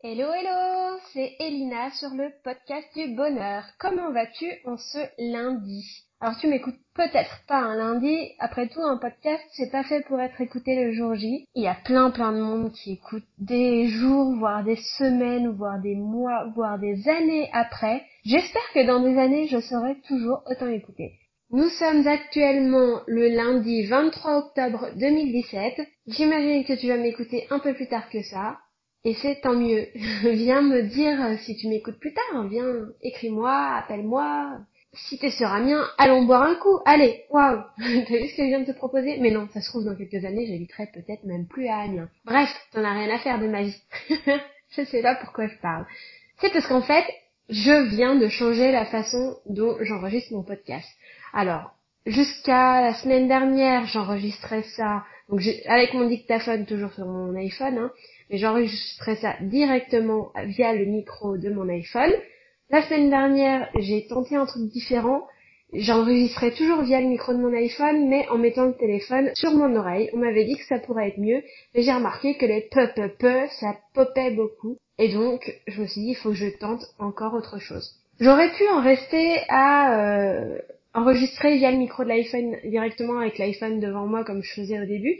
Hello hello, c'est Elina sur le podcast du bonheur. Comment vas-tu en ce lundi? Alors tu m'écoutes peut-être pas un lundi, après tout un podcast c'est pas fait pour être écouté le jour J. Il y a plein plein de monde qui écoute des jours, voire des semaines, voire des mois, voire des années après. J'espère que dans des années je serai toujours autant écouté. Nous sommes actuellement le lundi 23 octobre 2017. J'imagine que tu vas m'écouter un peu plus tard que ça. Et c'est tant mieux. viens me dire si tu m'écoutes plus tard. Viens, écris-moi, appelle-moi. Si t'es sur Amiens, allons boire un coup. Allez, waouh T'as vu ce que je viens de te proposer? Mais non, ça se trouve dans quelques années, j'habiterai peut-être même plus à Amiens. Bref, t'en as rien à faire de ma vie. je sais pas pourquoi je parle. C'est parce qu'en fait, je viens de changer la façon dont j'enregistre mon podcast. Alors, jusqu'à la semaine dernière, j'enregistrais ça donc avec mon dictaphone toujours sur mon iPhone, hein, mais j'enregistrais ça directement via le micro de mon iPhone. La semaine dernière, j'ai tenté un truc différent. J'enregistrais toujours via le micro de mon iPhone, mais en mettant le téléphone sur mon oreille. On m'avait dit que ça pourrait être mieux, mais j'ai remarqué que les peu peu peu, ça popait beaucoup. Et donc, je me suis dit, il faut que je tente encore autre chose. J'aurais pu en rester à euh, enregistrer via le micro de l'iPhone directement avec l'iPhone devant moi comme je faisais au début.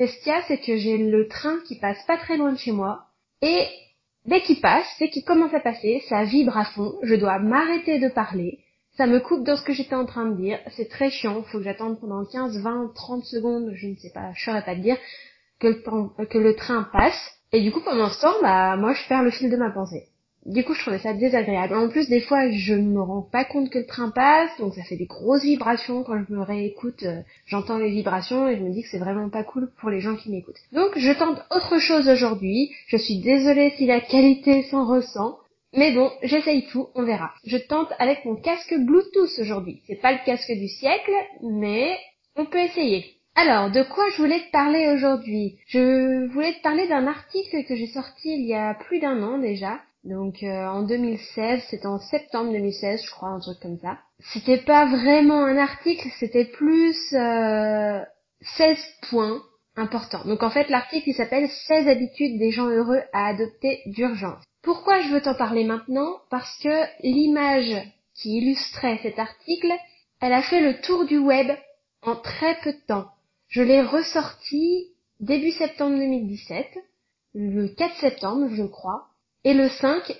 Mais ce qu'il y a, c'est que j'ai le train qui passe pas très loin de chez moi. Et dès qu'il passe, dès qu'il commence à passer, ça vibre à fond. Je dois m'arrêter de parler. Ça me coupe dans ce que j'étais en train de dire. C'est très chiant. Faut que j'attende pendant 15, 20, 30 secondes, je ne sais pas, je saurais pas te dire, que le, que le train passe. Et du coup, pendant ce temps, bah, moi, je perds le fil de ma pensée du coup, je trouvais ça désagréable. En plus, des fois, je ne me rends pas compte que le train passe, donc ça fait des grosses vibrations. Quand je me réécoute, euh, j'entends les vibrations et je me dis que c'est vraiment pas cool pour les gens qui m'écoutent. Donc, je tente autre chose aujourd'hui. Je suis désolée si la qualité s'en ressent. Mais bon, j'essaye tout, on verra. Je tente avec mon casque Bluetooth aujourd'hui. C'est pas le casque du siècle, mais on peut essayer. Alors, de quoi je voulais te parler aujourd'hui? Je voulais te parler d'un article que j'ai sorti il y a plus d'un an déjà, donc euh, en 2016, c'était en septembre 2016, je crois, un truc comme ça. C'était pas vraiment un article, c'était plus euh, 16 points importants. Donc en fait, l'article il s'appelle 16 habitudes des gens heureux à adopter d'urgence. Pourquoi je veux t'en parler maintenant? Parce que l'image qui illustrait cet article, elle a fait le tour du web en très peu de temps. Je l'ai ressortie début septembre 2017, le 4 septembre je crois, et le 5,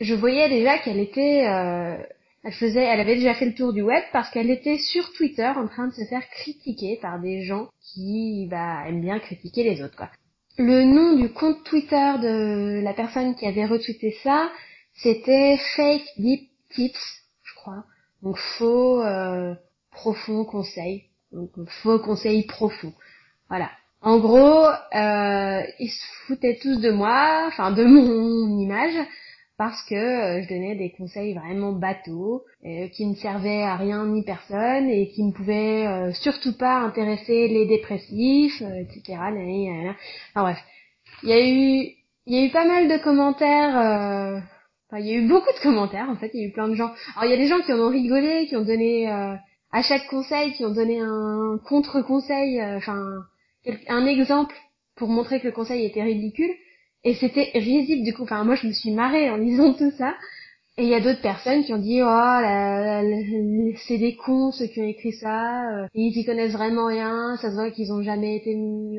je voyais déjà qu'elle était, euh, elle faisait, elle avait déjà fait le tour du web parce qu'elle était sur Twitter en train de se faire critiquer par des gens qui, bah, aiment bien critiquer les autres, quoi. Le nom du compte Twitter de la personne qui avait retweeté ça, c'était Fake Deep Tips, je crois. Donc faux, euh, profond conseil. Donc faux conseil profond. Voilà. En gros, euh, ils se foutaient tous de moi, enfin de mon image, parce que euh, je donnais des conseils vraiment bateaux, euh, qui ne servaient à rien ni personne et qui ne pouvaient euh, surtout pas intéresser les dépressifs, etc. Enfin bref, il y a eu, il y a eu pas mal de commentaires. Enfin, il y a eu beaucoup de commentaires en fait. Il y a eu plein de gens. Alors il y a des gens qui en ont rigolé, qui ont donné à chaque conseil, qui ont donné un contre-conseil. Enfin un exemple pour montrer que le conseil était ridicule et c'était risible du coup. Enfin moi je me suis marrée en lisant tout ça. Et il y a d'autres personnes qui ont dit oh c'est des cons ceux qui ont écrit ça euh, ils y connaissent vraiment rien ça se voit qu'ils ont jamais été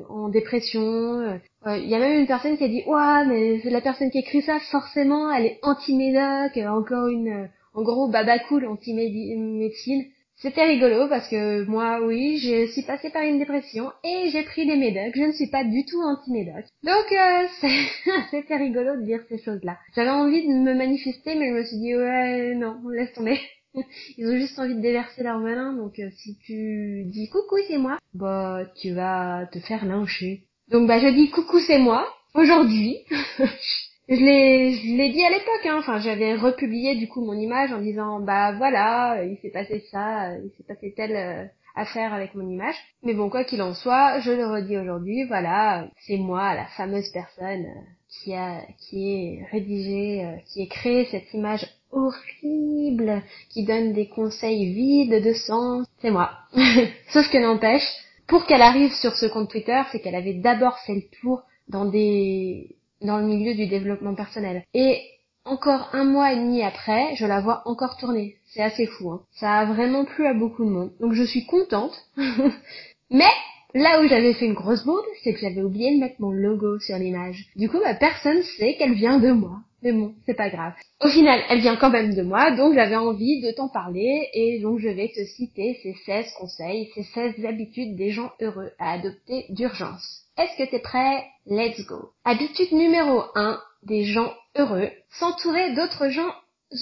en dépression euh, il y a même une personne qui a dit ouais mais la personne qui écrit ça forcément elle est anti-médoc encore une en gros baba cool anti-médecine c'était rigolo parce que moi, oui, je suis passée par une dépression et j'ai pris des médocs. Je ne suis pas du tout anti-médoc. Donc, euh, c'était rigolo de dire ces choses-là. J'avais envie de me manifester, mais je me suis dit, ouais, non, laisse tomber. Ils ont juste envie de déverser leur venin, donc euh, si tu dis coucou c'est moi, bah tu vas te faire lyncher. Donc bah je dis coucou c'est moi, aujourd'hui. Je l'ai, je l'ai dit à l'époque, hein. enfin j'avais republié du coup mon image en disant bah voilà, il s'est passé ça, il s'est passé telle euh, affaire avec mon image. Mais bon quoi qu'il en soit, je le redis aujourd'hui, voilà, c'est moi, la fameuse personne euh, qui a, qui est rédigé, euh, qui a créé cette image horrible, qui donne des conseils vides de sens, c'est moi. Sauf que n'empêche, pour qu'elle arrive sur ce compte Twitter, c'est qu'elle avait d'abord fait le tour dans des dans le milieu du développement personnel. Et encore un mois et demi après, je la vois encore tourner. C'est assez fou. Hein. Ça a vraiment plu à beaucoup de monde. Donc je suis contente. Mais là où j'avais fait une grosse bourde, c'est que j'avais oublié de mettre mon logo sur l'image. Du coup, bah, personne sait qu'elle vient de moi. Mais bon, c'est pas grave. Au final, elle vient quand même de moi, donc j'avais envie de t'en parler, et donc je vais te citer ces 16 conseils, ces 16 habitudes des gens heureux à adopter d'urgence. Est-ce que t'es prêt? Let's go. Habitude numéro 1 des gens heureux, s'entourer d'autres gens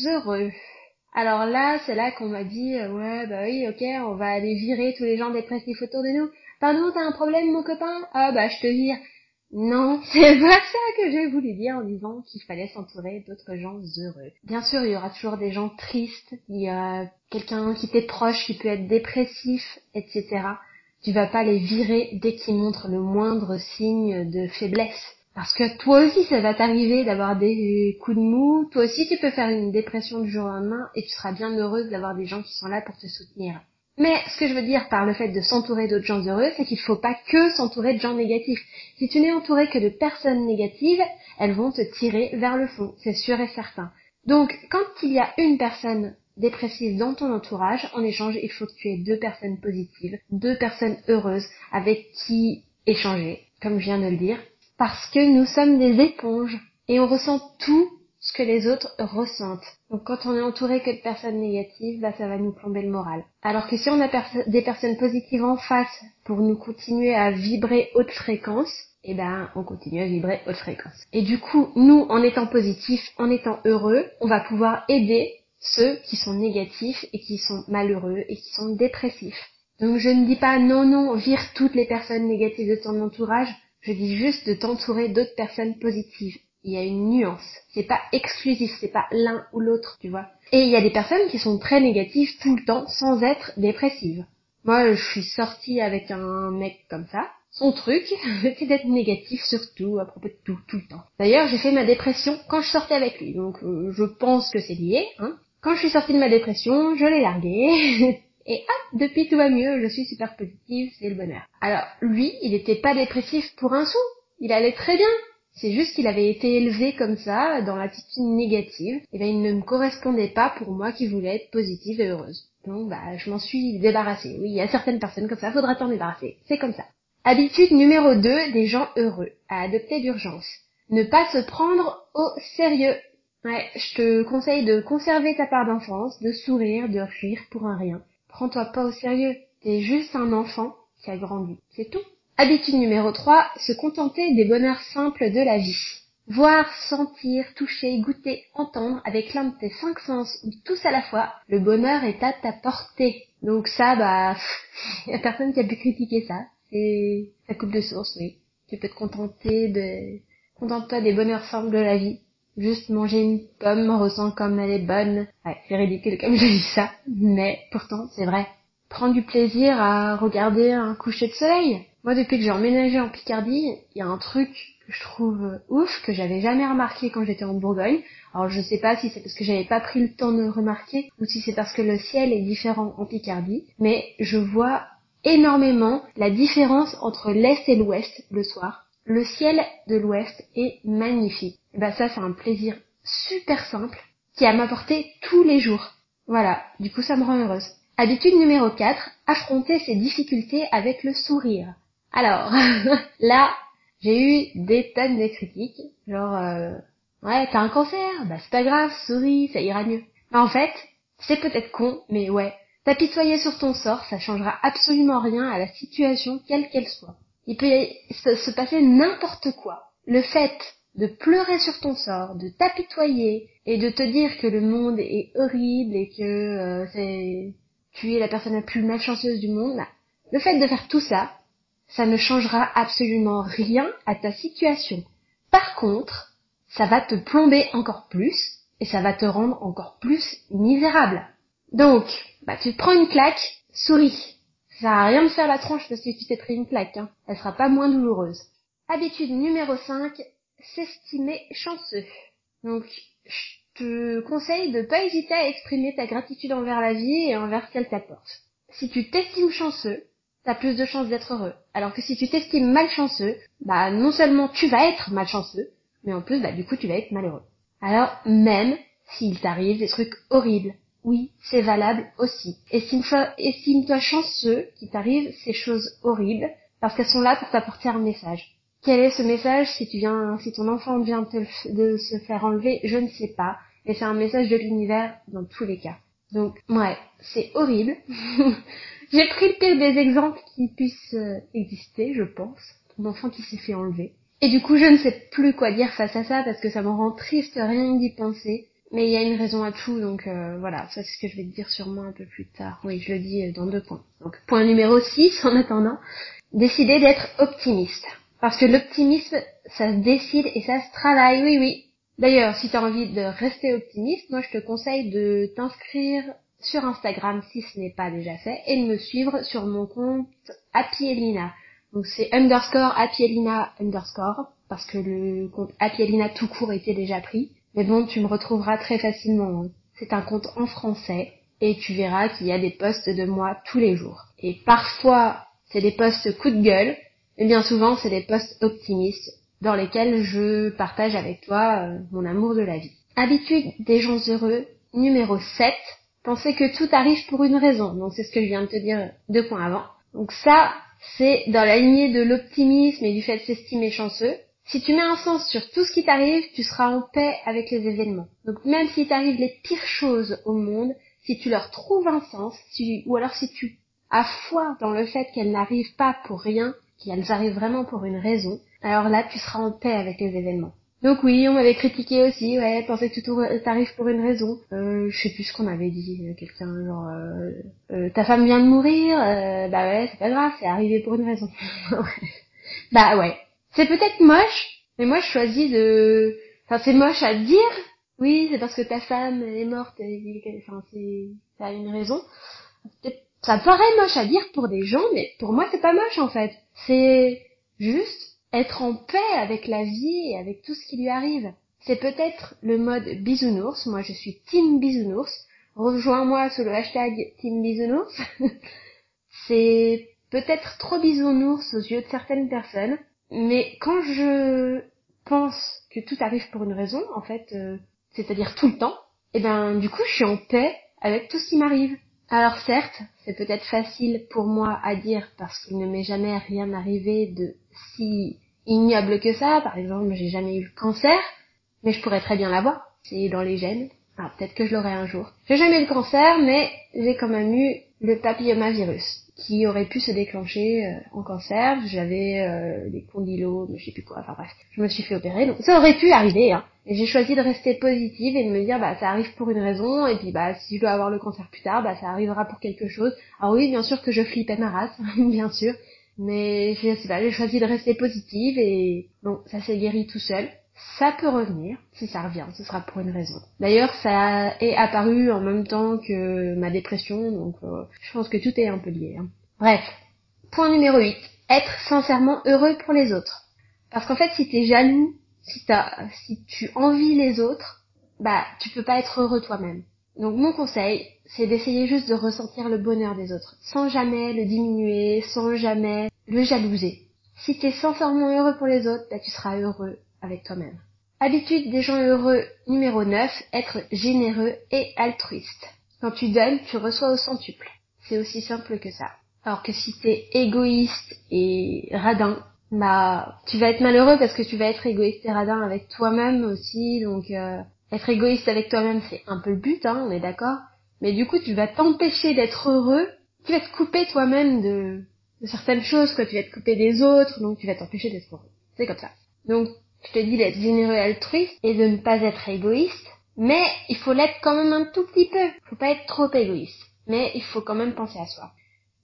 heureux. Alors là, c'est là qu'on m'a dit, euh, ouais, bah oui, ok, on va aller virer tous les gens dépressifs autour de nous. Pardon, t'as un problème, mon copain? Ah bah, je te vire. Non, c'est pas ça que j'ai voulu dire en disant qu'il fallait s'entourer d'autres gens heureux. Bien sûr, il y aura toujours des gens tristes, il y a quelqu'un qui t'est proche qui peut être dépressif, etc. Tu vas pas les virer dès qu'ils montrent le moindre signe de faiblesse. Parce que toi aussi, ça va t'arriver d'avoir des coups de mou. Toi aussi, tu peux faire une dépression du jour au lendemain et tu seras bien heureuse d'avoir des gens qui sont là pour te soutenir. Mais ce que je veux dire par le fait de s'entourer d'autres gens heureux, c'est qu'il ne faut pas que s'entourer de gens négatifs. Si tu n'es entouré que de personnes négatives, elles vont te tirer vers le fond, c'est sûr et certain. Donc, quand il y a une personne dépressive dans ton entourage, en échange, il faut que tu aies deux personnes positives, deux personnes heureuses avec qui échanger, comme je viens de le dire, parce que nous sommes des éponges et on ressent tout ce que les autres ressentent. Donc quand on est entouré que de personnes négatives, bah ça va nous plomber le moral. Alors que si on a des personnes positives en face pour nous continuer à vibrer haute fréquence, eh ben on continue à vibrer haute fréquence. Et du coup, nous, en étant positifs, en étant heureux, on va pouvoir aider ceux qui sont négatifs et qui sont malheureux et qui sont dépressifs. Donc je ne dis pas non, non, vire toutes les personnes négatives de ton entourage, je dis juste de t'entourer d'autres personnes positives. Il y a une nuance. C'est pas exclusif, c'est pas l'un ou l'autre, tu vois. Et il y a des personnes qui sont très négatives tout le temps sans être dépressives. Moi, je suis sortie avec un mec comme ça. Son truc, c'était d'être négatif surtout à propos de tout, tout le temps. D'ailleurs, j'ai fait ma dépression quand je sortais avec lui, donc euh, je pense que c'est lié. Hein. Quand je suis sortie de ma dépression, je l'ai largué. Et hop, depuis tout va mieux, je suis super positive, c'est le bonheur. Alors, lui, il n'était pas dépressif pour un sou. Il allait très bien. C'est juste qu'il avait été élevé comme ça, dans l'attitude négative. Et bien, il ne me correspondait pas pour moi qui voulais être positive et heureuse. Donc, bah, je m'en suis débarrassée. Oui, il y a certaines personnes comme ça, faudra t'en débarrasser. C'est comme ça. Habitude numéro 2 des gens heureux, à adopter d'urgence. Ne pas se prendre au sérieux. Ouais, je te conseille de conserver ta part d'enfance, de sourire, de rire pour un rien. Prends-toi pas au sérieux. T'es juste un enfant qui a grandi. C'est tout. Habitude numéro 3, se contenter des bonheurs simples de la vie. Voir, sentir, toucher, goûter, entendre avec l'un de tes cinq sens ou tous à la fois, le bonheur est à ta portée. Donc ça, bah, y a personne qui a pu critiquer ça. C'est, ça coupe de source, oui. Tu peux te contenter de, contente-toi des bonheurs simples de la vie. Juste manger une pomme ressent comme elle est bonne. Ouais, c'est ridicule comme je dis ça, mais pourtant c'est vrai. Prendre du plaisir à regarder un coucher de soleil. Moi, depuis que j'ai emménagé en Picardie, il y a un truc que je trouve ouf, que j'avais jamais remarqué quand j'étais en Bourgogne. Alors je sais pas si c'est parce que j'avais pas pris le temps de le remarquer ou si c'est parce que le ciel est différent en Picardie, mais je vois énormément la différence entre l'est et l'ouest le soir. Le ciel de l'ouest est magnifique. Bah ça c'est un plaisir super simple qui a m'apporter tous les jours. Voilà, du coup ça me rend heureuse. Habitude numéro 4, affronter ses difficultés avec le sourire. Alors, là, j'ai eu des tonnes de critiques, genre euh, ouais, t'as un cancer, bah c'est pas grave, souris, ça ira mieux. Mais en fait, c'est peut-être con, mais ouais, t'apitoyer sur ton sort, ça changera absolument rien à la situation quelle qu'elle soit. Il peut se passer n'importe quoi. Le fait de pleurer sur ton sort, de t'apitoyer et de te dire que le monde est horrible et que euh, c'est tu es la personne la plus malchanceuse du monde, bah, le fait de faire tout ça, ça ne changera absolument rien à ta situation. Par contre, ça va te plomber encore plus et ça va te rendre encore plus misérable. Donc, bah tu te prends une claque, souris. Ça va rien de faire la tranche parce que tu t'es pris une claque, hein. Elle sera pas moins douloureuse. Habitude numéro 5, s'estimer chanceux. Donc, je te conseille de pas hésiter à exprimer ta gratitude envers la vie et envers ce qu'elle t'apporte. Si tu t'estimes chanceux, t'as plus de chances d'être heureux. Alors que si tu t'estimes malchanceux, bah non seulement tu vas être malchanceux, mais en plus, bah, du coup, tu vas être malheureux. Alors, même s'il t'arrive des trucs horribles, oui, c'est valable aussi. Estime-toi chanceux qu'il t'arrive ces choses horribles, parce qu'elles sont là pour t'apporter un message. Quel est ce message si tu viens, si ton enfant vient de se faire enlever, je ne sais pas. Et c'est un message de l'univers dans tous les cas. Donc, ouais, c'est horrible. J'ai pris le pire des exemples qui puissent euh, exister, je pense. Ton enfant qui s'est fait enlever. Et du coup, je ne sais plus quoi dire face à ça parce que ça me rend triste rien d'y penser. Mais il y a une raison à tout, donc euh, voilà, ça c'est ce que je vais te dire sûrement un peu plus tard. Oui, je le dis euh, dans deux points. Donc point numéro 6, en attendant, décider d'être optimiste. Parce que l'optimisme, ça se décide et ça se travaille, oui oui. D'ailleurs, si tu as envie de rester optimiste, moi je te conseille de t'inscrire sur Instagram si ce n'est pas déjà fait et de me suivre sur mon compte Happy Elina. Donc c'est underscore Happy Elina underscore parce que le compte Happy Elina tout court était déjà pris. Mais bon, tu me retrouveras très facilement. Hein. C'est un compte en français et tu verras qu'il y a des posts de moi tous les jours. Et parfois, c'est des posts coup de gueule, et bien souvent, c'est des posts optimistes dans lesquels je partage avec toi euh, mon amour de la vie. Habitude des gens heureux, numéro 7, penser que tout arrive pour une raison. Donc c'est ce que je viens de te dire deux points avant. Donc ça, c'est dans la lignée de l'optimisme et du fait de s'estimer chanceux. Si tu mets un sens sur tout ce qui t'arrive, tu seras en paix avec les événements. Donc même s'il t'arrive les pires choses au monde, si tu leur trouves un sens, ou alors si tu as foi dans le fait qu'elles n'arrivent pas pour rien, qu'elles arrivent vraiment pour une raison, alors là tu seras en paix avec les événements. Donc oui, on m'avait critiqué aussi, ouais, penser que tout t'arrive pour une raison. Euh, je sais plus ce qu'on avait dit, euh, quelqu'un genre euh, euh, ta femme vient de mourir, euh, bah ouais, c'est pas grave, c'est arrivé pour une raison. bah ouais, c'est peut-être moche, mais moi je choisis de... Enfin c'est moche à dire, oui c'est parce que ta femme est morte, et... enfin c'est... ça a une raison. Ça paraît moche à dire pour des gens, mais pour moi c'est pas moche en fait. C'est juste être en paix avec la vie et avec tout ce qui lui arrive. C'est peut-être le mode bisounours, moi je suis team bisounours. Rejoins-moi sur le hashtag team bisounours. c'est peut-être trop bisounours aux yeux de certaines personnes, mais quand je pense que tout arrive pour une raison, en fait, euh, c'est-à-dire tout le temps, et eh ben du coup je suis en paix avec tout ce qui m'arrive. Alors certes, c'est peut-être facile pour moi à dire parce qu'il ne m'est jamais rien arrivé de si ignoble que ça. Par exemple, j'ai jamais eu le cancer, mais je pourrais très bien l'avoir. C'est dans les gènes. Alors peut-être que je l'aurai un jour. J'ai jamais eu le cancer, mais j'ai quand même eu le papillomavirus qui aurait pu se déclencher euh, en cancer. J'avais euh, des condylos, je sais plus quoi, enfin bref, je me suis fait opérer, donc ça aurait pu arriver, hein. J'ai choisi de rester positive et de me dire bah ça arrive pour une raison et puis bah si je dois avoir le cancer plus tard, bah ça arrivera pour quelque chose. Alors oui, bien sûr que je flippais ma race, bien sûr, mais je sais pas, j'ai choisi de rester positive et bon, ça s'est guéri tout seul ça peut revenir. Si ça revient, ce sera pour une raison. D'ailleurs, ça est apparu en même temps que ma dépression, donc euh, je pense que tout est un peu lié. Hein. Bref, point numéro 8. Être sincèrement heureux pour les autres. Parce qu'en fait, si t'es jaloux, si, si tu envies les autres, bah tu peux pas être heureux toi-même. Donc mon conseil, c'est d'essayer juste de ressentir le bonheur des autres, sans jamais le diminuer, sans jamais le jalouser. Si t'es sincèrement heureux pour les autres, bah tu seras heureux avec toi-même. Habitude des gens heureux numéro 9, être généreux et altruiste. Quand tu donnes, tu reçois au centuple. C'est aussi simple que ça. Alors que si t'es égoïste et radin, bah tu vas être malheureux parce que tu vas être égoïste et radin avec toi-même aussi. Donc euh, être égoïste avec toi-même c'est un peu le but, hein, on est d'accord. Mais du coup tu vas t'empêcher d'être heureux. Tu vas te couper toi-même de, certaines choses, quoi. Tu vas te couper des autres, donc tu vas t'empêcher d'être heureux. C'est comme ça. Donc je te dis d'être généreux et altruiste et de ne pas être égoïste, mais il faut l'être quand même un tout petit peu. Faut pas être trop égoïste, mais il faut quand même penser à soi.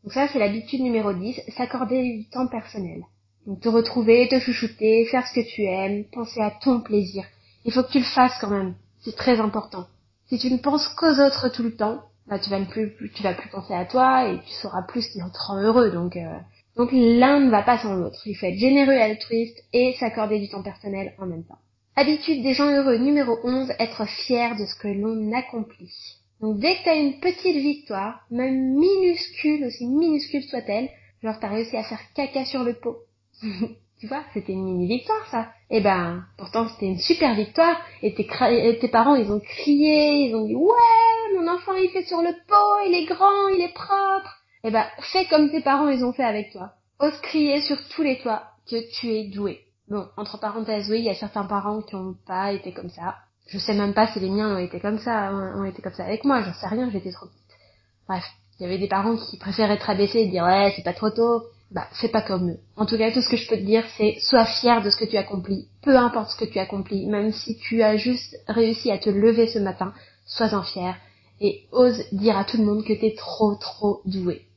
Donc ça, c'est l'habitude numéro 10, s'accorder du temps personnel. Donc te retrouver, te chouchouter, faire ce que tu aimes, penser à ton plaisir. Il faut que tu le fasses quand même. C'est très important. Si tu ne penses qu'aux autres tout le temps, bah tu vas plus, tu vas plus penser à toi et tu sauras plus ce qui te rend heureux. Donc euh, donc l'un ne va pas sans l'autre. Il faut être généreux et altruiste et s'accorder du temps personnel en même temps. Habitude des gens heureux numéro 11, être fier de ce que l'on accomplit. Donc dès que tu as une petite victoire, même minuscule, aussi minuscule soit-elle, genre t'as réussi à faire caca sur le pot, Tu vois, c'était une mini victoire ça. Eh ben, pourtant c'était une super victoire. Et tes, tes parents, ils ont crié, ils ont dit ouais, mon enfant il fait sur le pot, il est grand, il est propre. Eh ben, fais comme tes parents ils ont fait avec toi. Ose crier sur tous les toits que tu es doué. Bon, entre parenthèses, oui, il y a certains parents qui n'ont pas été comme ça. Je sais même pas si les miens ont été comme ça, ont été comme ça avec moi, j'en sais rien, j'étais trop petite. Bref, il y avait des parents qui préféraient être abaissés et dire ouais, c'est pas trop tôt. Bah, c'est pas comme eux. En tout cas, tout ce que je peux te dire, c'est sois fier de ce que tu accomplis. Peu importe ce que tu accomplis, même si tu as juste réussi à te lever ce matin, sois-en fier et ose dire à tout le monde que t'es trop trop doué.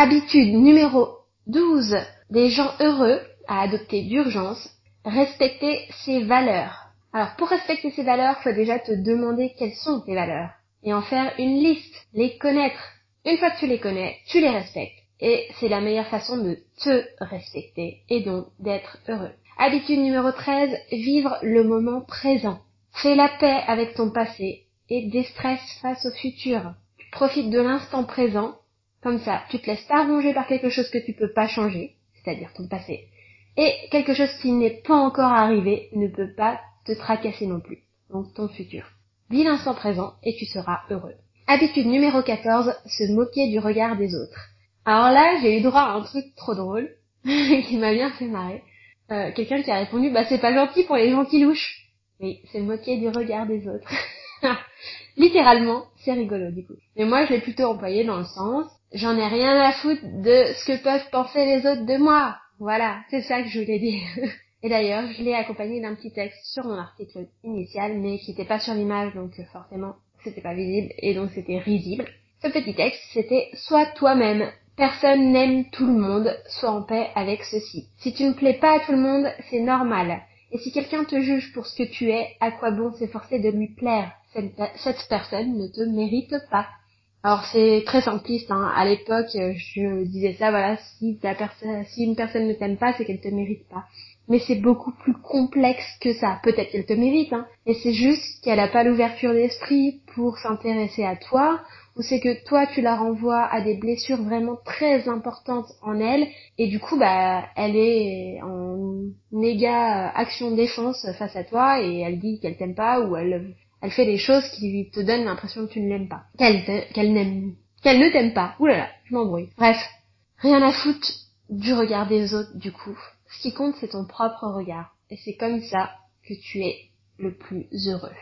Habitude numéro 12 des gens heureux à adopter d'urgence, respecter ses valeurs. Alors pour respecter ses valeurs, faut déjà te demander quelles sont tes valeurs et en faire une liste, les connaître. Une fois que tu les connais, tu les respectes et c'est la meilleure façon de te respecter et donc d'être heureux. Habitude numéro 13, vivre le moment présent. Fais la paix avec ton passé et déstresse face au futur. Tu profites de l'instant présent, comme ça, tu te laisses pas ronger par quelque chose que tu peux pas changer, c'est-à-dire ton passé, et quelque chose qui n'est pas encore arrivé ne peut pas te tracasser non plus, donc ton futur. Vis l'instant présent et tu seras heureux. Habitude numéro 14, se moquer du regard des autres. Alors là, j'ai eu droit à un truc trop drôle, qui m'a bien fait marrer. Euh, quelqu'un qui a répondu, bah c'est pas gentil pour les gens qui louchent. Oui, se moquer du regard des autres. Littéralement, c'est rigolo du coup. Mais moi, je l'ai plutôt employé dans le sens, j'en ai rien à foutre de ce que peuvent penser les autres de moi. Voilà, c'est ça que je voulais dire. Et d'ailleurs, je l'ai accompagné d'un petit texte sur mon article initial, mais qui n'était pas sur l'image, donc euh, forcément, c'était pas visible, et donc c'était risible. Ce petit texte, c'était Sois toi-même, Personne n'aime tout le monde, sois en paix avec ceci. Si tu ne plais pas à tout le monde, c'est normal. Et si quelqu'un te juge pour ce que tu es, à quoi bon s'efforcer de lui plaire? Cette, personne ne te mérite pas. Alors c'est très simpliste, hein. à l'époque je disais ça, voilà, si, ta personne, si une personne ne t'aime pas, c'est qu'elle te mérite pas. Mais c'est beaucoup plus complexe que ça. Peut-être qu'elle te mérite, hein. Et c'est juste qu'elle n'a pas l'ouverture d'esprit pour s'intéresser à toi, ou c'est que toi tu la renvoies à des blessures vraiment très importantes en elle et du coup bah elle est en néga action défense face à toi et elle dit qu'elle t'aime pas ou elle elle fait des choses qui te donnent l'impression que tu ne l'aimes pas qu'elle qu'elle n'aime qu'elle ne t'aime pas oulala là là, je m'embrouille bref rien à foutre du regard des autres du coup ce qui compte c'est ton propre regard et c'est comme ça que tu es le plus heureux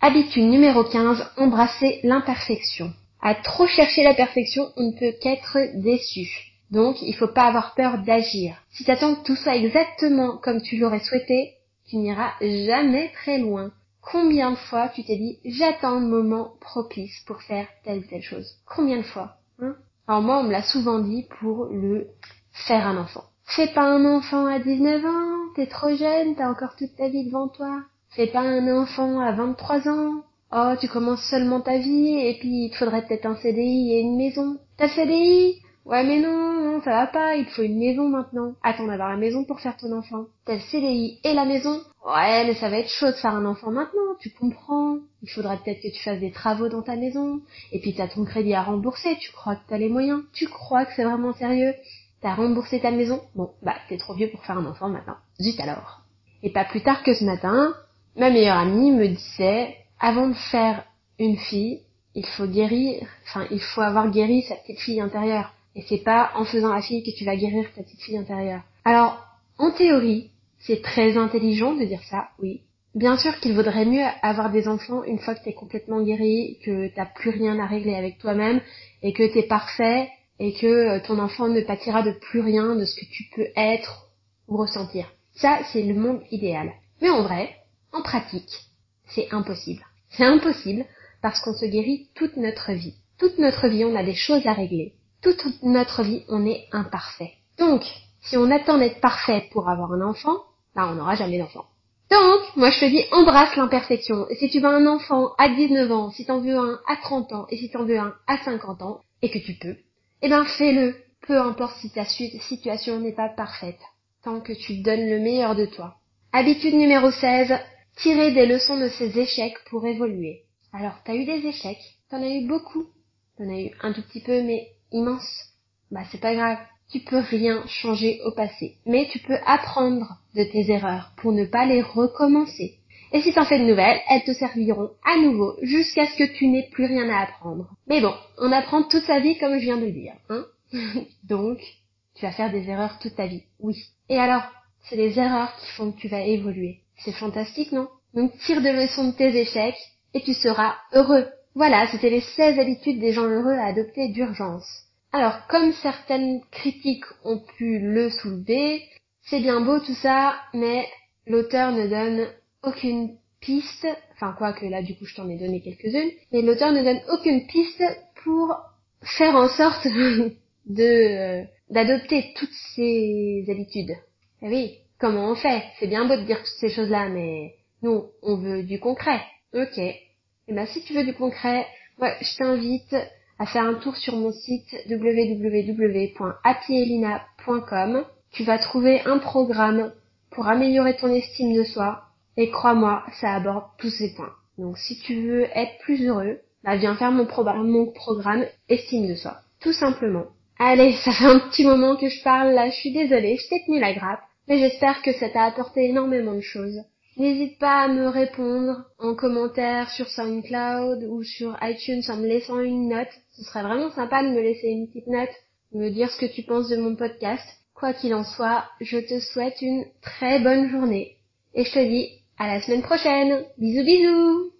Habitude numéro 15, embrasser l'imperfection. À trop chercher la perfection, on ne peut qu'être déçu. Donc, il faut pas avoir peur d'agir. Si t'attends que tout soit exactement comme tu l'aurais souhaité, tu n'iras jamais très loin. Combien de fois tu t'es dit j'attends le moment propice pour faire telle ou telle chose? Combien de fois hein? Alors moi, on me l'a souvent dit pour le faire un enfant. Fais pas un enfant à 19 ans, t'es trop jeune, t'as encore toute ta vie devant toi. Fais pas un enfant à 23 ans, Oh, tu commences seulement ta vie et puis il te faudrait peut-être un CDI et une maison. Le CDI Ouais mais non, non, ça va pas, il faut une maison maintenant. Attends d'avoir la maison pour faire ton enfant. T'as le CDI et la maison Ouais mais ça va être chaud de faire un enfant maintenant, tu comprends. Il faudrait peut-être que tu fasses des travaux dans ta maison. Et puis t'as ton crédit à rembourser, tu crois que t'as les moyens Tu crois que c'est vraiment sérieux? T'as remboursé ta maison? Bon, bah t'es trop vieux pour faire un enfant maintenant. Zut alors. Et pas plus tard que ce matin, ma meilleure amie me disait avant de faire une fille, il faut guérir, enfin, il faut avoir guéri sa petite fille intérieure. Et c'est pas en faisant la fille que tu vas guérir ta petite fille intérieure. Alors, en théorie, c'est très intelligent de dire ça, oui. Bien sûr qu'il vaudrait mieux avoir des enfants une fois que t'es complètement guéri, que t'as plus rien à régler avec toi-même, et que t'es parfait, et que euh, ton enfant ne pâtira de plus rien de ce que tu peux être ou ressentir. Ça, c'est le monde idéal. Mais en vrai, en pratique, c'est impossible. C'est impossible parce qu'on se guérit toute notre vie. Toute notre vie, on a des choses à régler. Toute notre vie, on est imparfait. Donc, si on attend d'être parfait pour avoir un enfant, bah on n'aura jamais d'enfant. Donc, moi je te dis, embrasse l'imperfection. Et si tu veux un enfant à 19 ans, si t'en veux un à 30 ans, et si t'en veux un à 50 ans, et que tu peux, eh ben fais-le. Peu importe si ta situation n'est pas parfaite. Tant que tu donnes le meilleur de toi. Habitude numéro 16, Tirer des leçons de ces échecs pour évoluer. Alors, t'as eu des échecs, t'en as eu beaucoup, t'en as eu un tout petit peu, mais immense. Bah, c'est pas grave. tu peux rien changer au passé, mais tu peux apprendre de tes erreurs pour ne pas les recommencer. Et si t'en fais de nouvelles, elles te serviront à nouveau jusqu'à ce que tu n'aies plus rien à apprendre. Mais bon, on apprend toute sa vie comme je viens de le dire, hein Donc, tu vas faire des erreurs toute ta vie, oui. Et alors, c'est les erreurs qui font que tu vas évoluer. C'est fantastique, non? Donc tire de leçons de tes échecs et tu seras heureux. Voilà, c'était les 16 habitudes des gens heureux à adopter d'urgence. Alors, comme certaines critiques ont pu le soulever, c'est bien beau tout ça, mais l'auteur ne donne aucune piste, enfin quoi que là du coup je t'en ai donné quelques-unes, mais l'auteur ne donne aucune piste pour faire en sorte de euh, d'adopter toutes ces habitudes. Eh oui, comment on fait? C'est bien beau de dire toutes ces choses-là, mais nous, on veut du concret. Ok. Eh ben si tu veux du concret, moi je t'invite à faire un tour sur mon site www.happyelina.com. Tu vas trouver un programme pour améliorer ton estime de soi, et crois-moi, ça aborde tous ces points. Donc si tu veux être plus heureux, bah viens faire mon, mon programme Estime de soi. Tout simplement. Allez, ça fait un petit moment que je parle là, je suis désolée, je t'ai tenu la grappe, mais j'espère que ça t'a apporté énormément de choses. N'hésite pas à me répondre en commentaire sur SoundCloud ou sur iTunes en me laissant une note. Ce serait vraiment sympa de me laisser une petite note, de me dire ce que tu penses de mon podcast. Quoi qu'il en soit, je te souhaite une très bonne journée. Et je te dis à la semaine prochaine. Bisous bisous